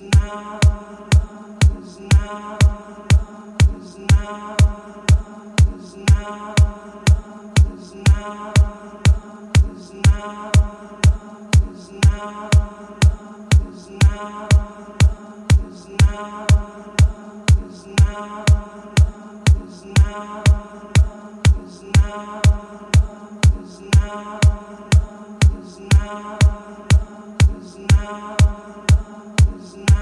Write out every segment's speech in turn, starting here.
now, now, now. Now.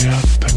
水